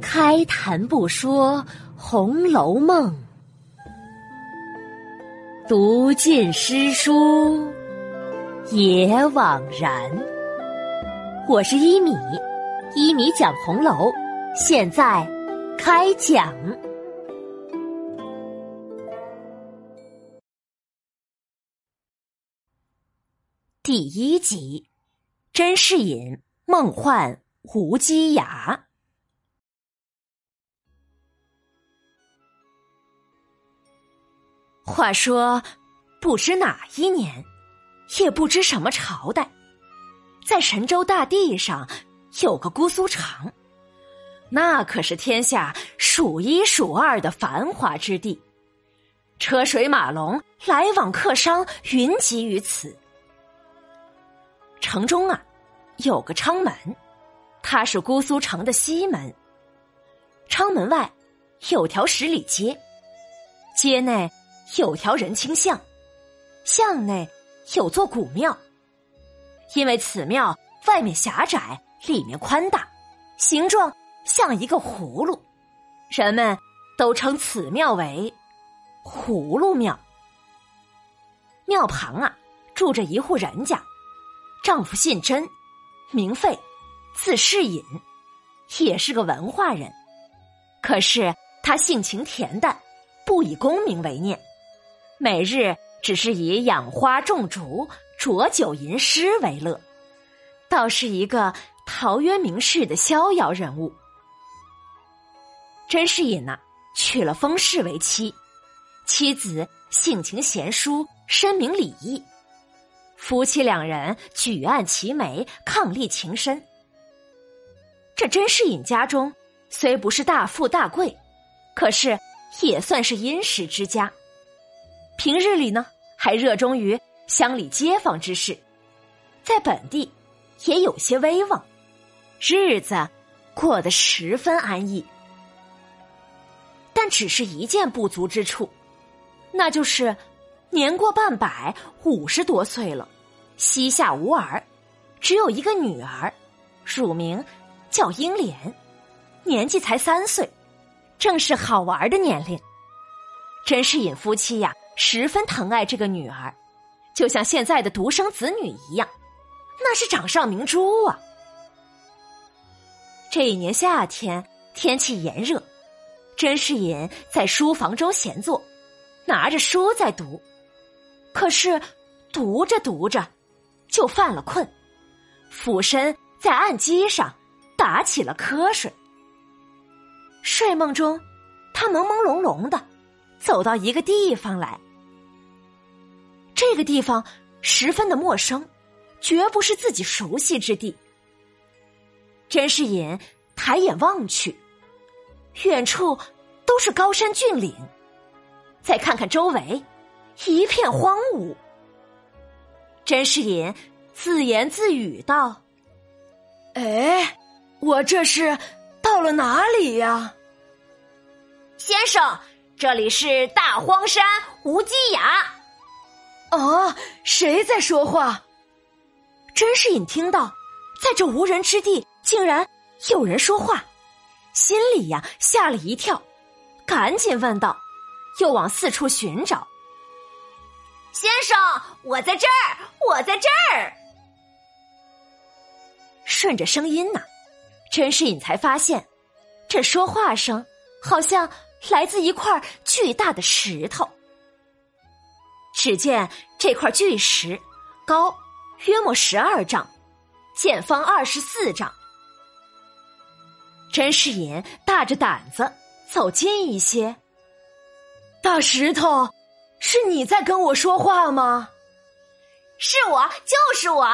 开谈不说《红楼梦》，读尽诗书也枉然。我是一米，一米讲红楼，现在开讲。第一集，甄士隐梦幻胡姬雅。话说，不知哪一年，也不知什么朝代，在神州大地上有个姑苏城，那可是天下数一数二的繁华之地，车水马龙，来往客商云集于此。城中啊，有个昌门，它是姑苏城的西门。昌门外有条十里街，街内有条人清巷，巷内有座古庙。因为此庙外面狭窄，里面宽大，形状像一个葫芦，人们都称此庙为葫芦庙。庙旁啊，住着一户人家。丈夫姓甄，名费，字士隐，也是个文化人。可是他性情恬淡，不以功名为念，每日只是以养花种竹、浊酒吟诗为乐，倒是一个陶渊明式的逍遥人物。甄士隐呐，娶了封氏为妻，妻子性情贤淑，深明礼义。夫妻两人举案齐眉，伉俪情深。这甄士隐家中虽不是大富大贵，可是也算是殷实之家。平日里呢，还热衷于乡里街坊之事，在本地也有些威望，日子过得十分安逸。但只是一件不足之处，那就是。年过半百，五十多岁了，膝下无儿，只有一个女儿，乳名叫英莲，年纪才三岁，正是好玩的年龄。甄士隐夫妻呀，十分疼爱这个女儿，就像现在的独生子女一样，那是掌上明珠啊。这一年夏天，天气炎热，甄士隐在书房中闲坐，拿着书在读。可是，读着读着，就犯了困，俯身在案几上打起了瞌睡。睡梦中，他朦朦胧胧的走到一个地方来。这个地方十分的陌生，绝不是自己熟悉之地。甄士隐抬眼望去，远处都是高山峻岭，再看看周围。一片荒芜，甄士隐自言自语道：“哎，我这是到了哪里呀？”先生，这里是大荒山无稽崖。啊，谁在说话？甄士隐听到，在这无人之地，竟然有人说话，心里呀吓了一跳，赶紧问道，又往四处寻找。先生，我在这儿，我在这儿。顺着声音呢，甄士隐才发现，这说话声好像来自一块巨大的石头。只见这块巨石高约莫十二丈，见方二十四丈。甄士隐大着胆子走近一些，大石头。是你在跟我说话吗？是我，就是我，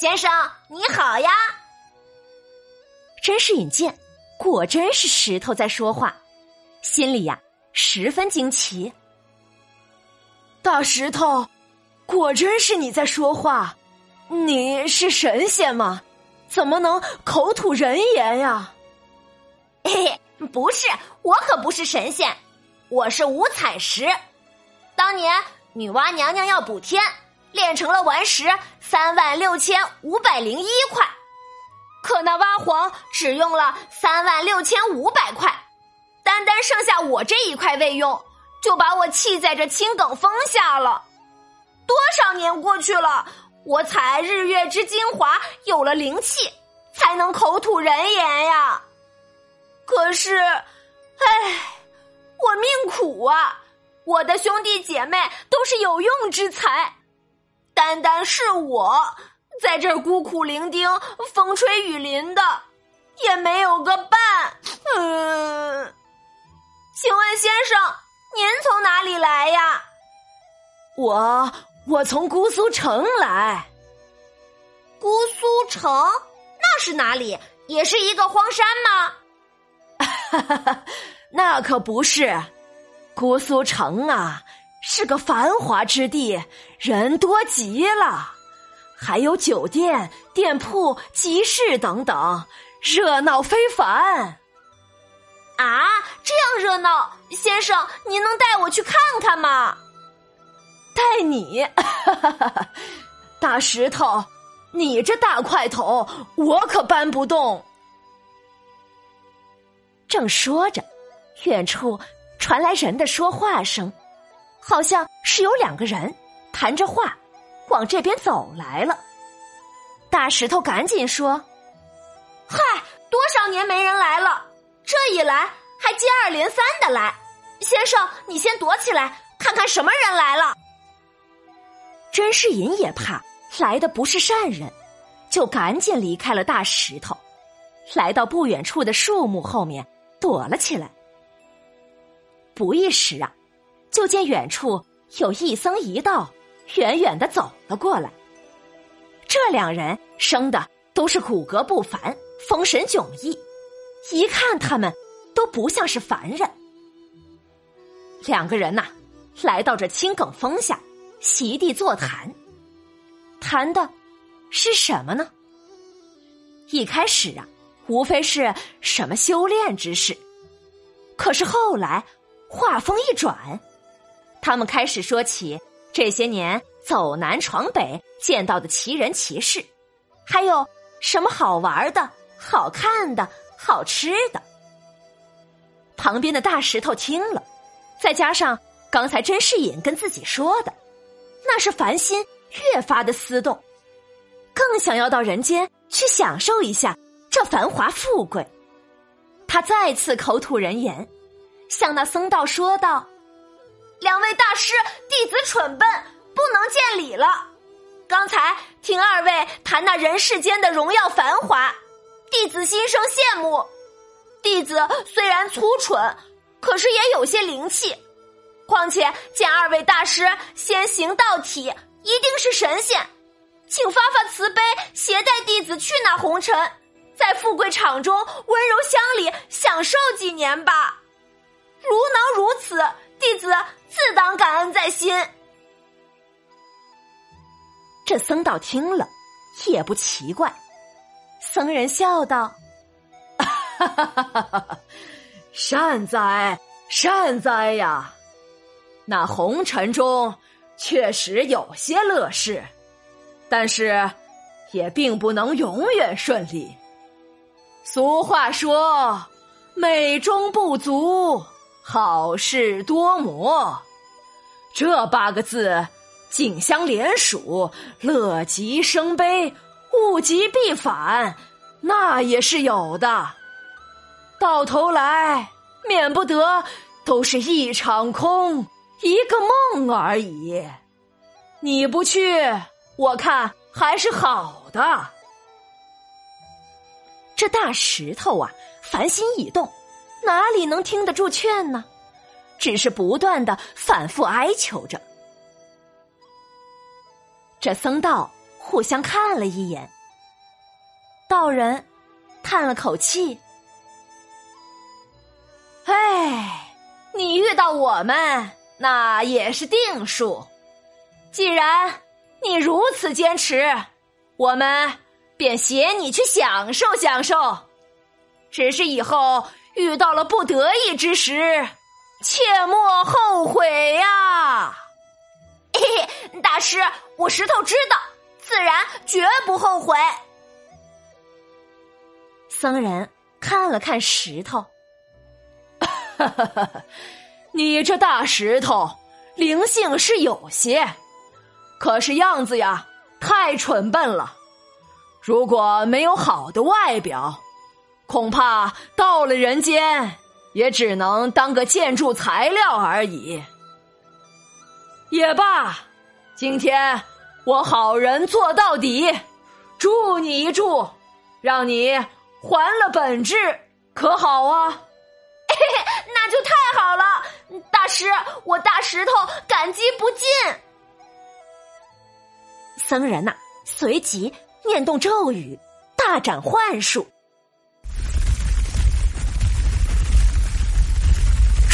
先生你好呀。真是引见，果真是石头在说话，心里呀十分惊奇。大石头，果真是你在说话，你是神仙吗？怎么能口吐人言呀？嘿嘿，不是，我可不是神仙，我是五彩石。当年女娲娘娘要补天，炼成了顽石三万六千五百零一块。可那挖黄只用了三万六千五百块，单单剩下我这一块未用，就把我气在这青埂峰下了。多少年过去了，我采日月之精华，有了灵气，才能口吐人言呀。可是，唉，我命苦啊！我的兄弟姐妹都是有用之才，单单是我在这儿孤苦伶仃、风吹雨淋的，也没有个伴。嗯，请问先生，您从哪里来呀？我我从姑苏城来。姑苏城那是哪里？也是一个荒山吗？哈哈哈，那可不是，姑苏城啊，是个繁华之地，人多极了，还有酒店、店铺、集市等等，热闹非凡。啊，这样热闹，先生，您能带我去看看吗？带你，大石头，你这大块头，我可搬不动。正说着，远处传来人的说话声，好像是有两个人谈着话往这边走来了。大石头赶紧说：“嗨，多少年没人来了，这一来还接二连三的来。先生，你先躲起来，看看什么人来了。”甄士隐也怕来的不是善人，就赶紧离开了大石头，来到不远处的树木后面。躲了起来。不一时啊，就见远处有一僧一道远远的走了过来。这两人生的都是骨骼不凡，风神迥异，一看他们都不像是凡人。两个人呐，来到这青埂峰下，席地座谈，谈的是什么呢？一开始啊。无非是什么修炼之事，可是后来话锋一转，他们开始说起这些年走南闯北见到的奇人奇事，还有什么好玩的、好看的、好吃的。旁边的大石头听了，再加上刚才甄士隐跟自己说的，那是烦心越发的思动，更想要到人间去享受一下。这繁华富贵，他再次口吐人言，向那僧道说道：“两位大师，弟子蠢笨，不能见礼了。刚才听二位谈那人世间的荣耀繁华，弟子心生羡慕。弟子虽然粗蠢，可是也有些灵气。况且见二位大师先行道体，一定是神仙，请发发慈悲，携带弟子去那红尘。”在富贵场中温柔乡里享受几年吧，如能如此，弟子自当感恩在心。这僧道听了也不奇怪，僧人笑道：“，善哉善哉呀！那红尘中确实有些乐事，但是也并不能永远顺利。”俗话说：“美中不足，好事多磨。”这八个字紧相连属，乐极生悲，物极必反，那也是有的。到头来，免不得都是一场空，一个梦而已。你不去，我看还是好的。这大石头啊，烦心已动，哪里能听得住劝呢？只是不断的反复哀求着。这僧道互相看了一眼，道人叹了口气：“哎，你遇到我们，那也是定数。既然你如此坚持，我们……”便携你去享受享受，只是以后遇到了不得已之时，切莫后悔呀！嘿嘿，大师，我石头知道，自然绝不后悔。僧人看了看石头，你这大石头灵性是有些，可是样子呀太蠢笨了。如果没有好的外表，恐怕到了人间也只能当个建筑材料而已。也罢，今天我好人做到底，助你一助，让你还了本质，可好啊？那就太好了，大师，我大石头感激不尽。僧人呐，随即念动咒语，大展幻术，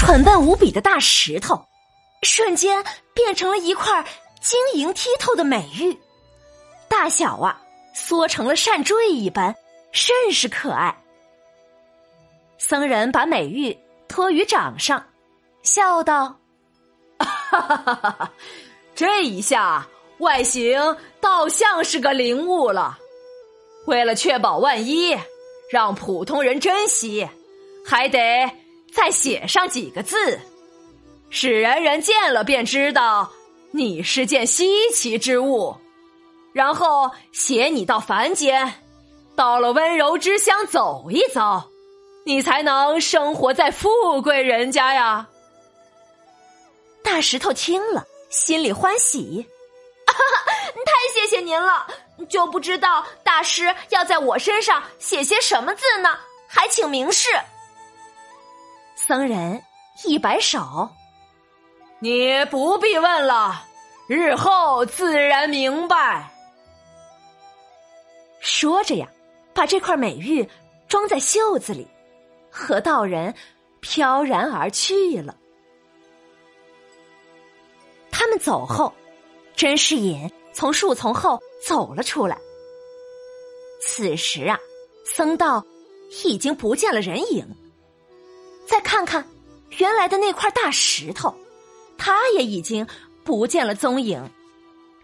蠢笨无比的大石头，瞬间变成了一块晶莹剔透的美玉，大小啊，缩成了扇坠一般，甚是可爱。僧人把美玉托于掌上，笑道：“哈哈哈哈哈，这一下外形倒像是个灵物了。为了确保万一，让普通人珍惜，还得再写上几个字，使人人见了便知道你是件稀奇之物。然后携你到凡间，到了温柔之乡走一遭。”你才能生活在富贵人家呀！大石头听了，心里欢喜，太谢谢您了。就不知道大师要在我身上写些什么字呢？还请明示。僧人一摆手：“你不必问了，日后自然明白。”说着呀，把这块美玉装在袖子里。和道人飘然而去了。他们走后，甄士隐从树丛后走了出来。此时啊，僧道已经不见了人影。再看看原来的那块大石头，他也已经不见了踪影，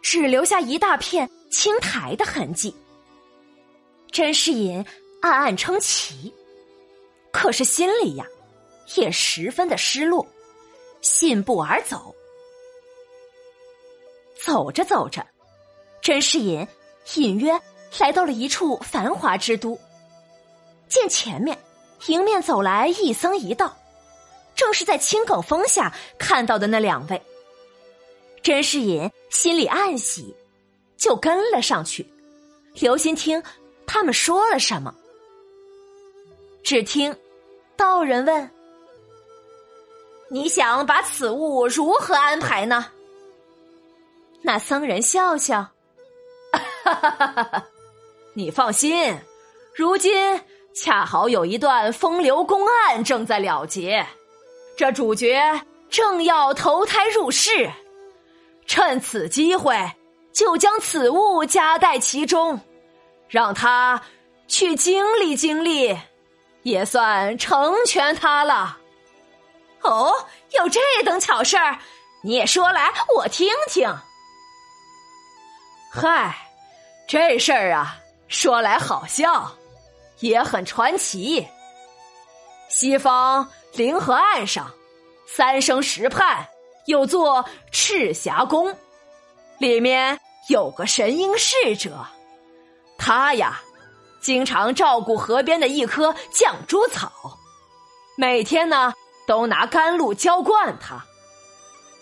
只留下一大片青苔的痕迹。甄士隐暗暗称奇。可是心里呀，也十分的失落，信步而走。走着走着，甄士隐隐约来到了一处繁华之都。见前面迎面走来一僧一道，正是在青埂峰下看到的那两位。甄士隐心里暗喜，就跟了上去，留心听他们说了什么。只听。道人问：“你想把此物如何安排呢？”那僧人笑笑：“哈哈哈哈哈，你放心，如今恰好有一段风流公案正在了结，这主角正要投胎入世，趁此机会就将此物夹带其中，让他去经历经历。”也算成全他了。哦，有这等巧事儿，你也说来我听听。嗨，这事儿啊，说来好笑，也很传奇。西方灵河岸上，三生石畔有座赤霞宫，里面有个神瑛侍者，他呀。经常照顾河边的一棵绛珠草，每天呢都拿甘露浇灌它。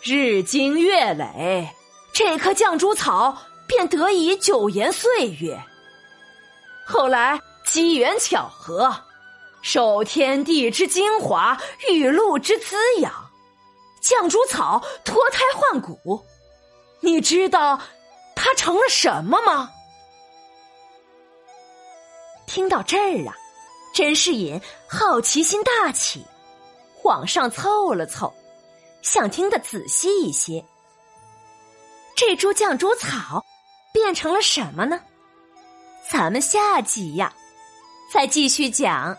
日积月累，这棵绛珠草便得以久延岁月。后来机缘巧合，受天地之精华、雨露之滋养，绛珠草脱胎换骨。你知道它成了什么吗？听到这儿啊，甄士隐好奇心大起，往上凑了凑，想听得仔细一些。这株绛珠草变成了什么呢？咱们下集呀，再继续讲。